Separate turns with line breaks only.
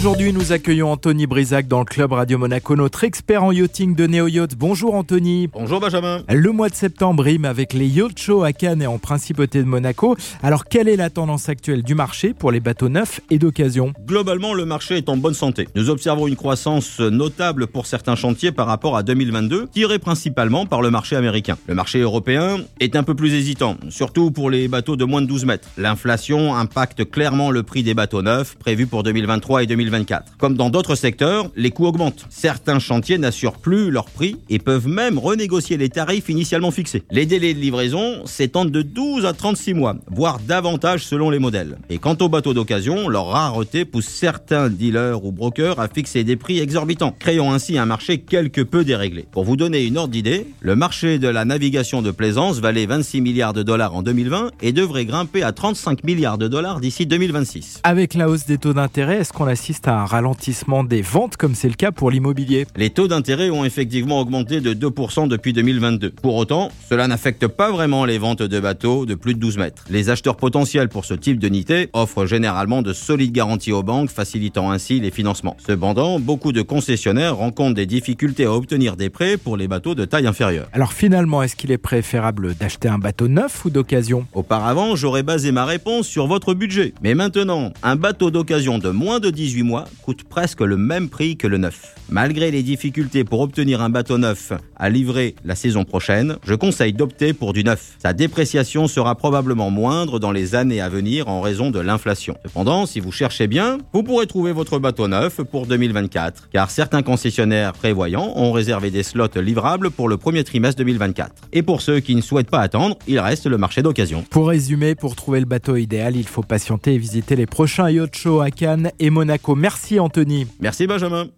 Aujourd'hui, nous accueillons Anthony Brisac dans le club Radio Monaco, notre expert en yachting de Neo Yacht. Bonjour Anthony.
Bonjour Benjamin.
Le mois de septembre rime avec les Yacht Show à Cannes et en Principauté de Monaco. Alors, quelle est la tendance actuelle du marché pour les bateaux neufs et d'occasion?
Globalement, le marché est en bonne santé. Nous observons une croissance notable pour certains chantiers par rapport à 2022, tirée principalement par le marché américain. Le marché européen est un peu plus hésitant, surtout pour les bateaux de moins de 12 mètres. L'inflation impacte clairement le prix des bateaux neufs prévus pour 2023 et 2024. Comme dans d'autres secteurs, les coûts augmentent. Certains chantiers n'assurent plus leur prix et peuvent même renégocier les tarifs initialement fixés. Les délais de livraison s'étendent de 12 à 36 mois, voire davantage selon les modèles. Et quant aux bateaux d'occasion, leur rareté pousse certains dealers ou brokers à fixer des prix exorbitants, créant ainsi un marché quelque peu déréglé. Pour vous donner une ordre d'idée, le marché de la navigation de plaisance valait 26 milliards de dollars en 2020 et devrait grimper à 35 milliards de dollars d'ici 2026.
Avec la hausse des taux d'intérêt, est-ce qu'on assiste à un ralentissement des ventes comme c'est le cas pour l'immobilier.
Les taux d'intérêt ont effectivement augmenté de 2% depuis 2022. Pour autant, cela n'affecte pas vraiment les ventes de bateaux de plus de 12 mètres. Les acheteurs potentiels pour ce type d'unité offrent généralement de solides garanties aux banques, facilitant ainsi les financements. Cependant, beaucoup de concessionnaires rencontrent des difficultés à obtenir des prêts pour les bateaux de taille inférieure.
Alors finalement, est-ce qu'il est préférable d'acheter un bateau neuf ou d'occasion?
Auparavant, j'aurais basé ma réponse sur votre budget. Mais maintenant, un bateau d'occasion de moins de 18 coûte presque le même prix que le neuf. Malgré les difficultés pour obtenir un bateau neuf à livrer la saison prochaine, je conseille d'opter pour du neuf. Sa dépréciation sera probablement moindre dans les années à venir en raison de l'inflation. Cependant, si vous cherchez bien, vous pourrez trouver votre bateau neuf pour 2024, car certains concessionnaires prévoyants ont réservé des slots livrables pour le premier trimestre 2024. Et pour ceux qui ne souhaitent pas attendre, il reste le marché d'occasion.
Pour résumer, pour trouver le bateau idéal, il faut patienter et visiter les prochains yacht shows à Cannes et Monaco. Merci Anthony.
Merci Benjamin.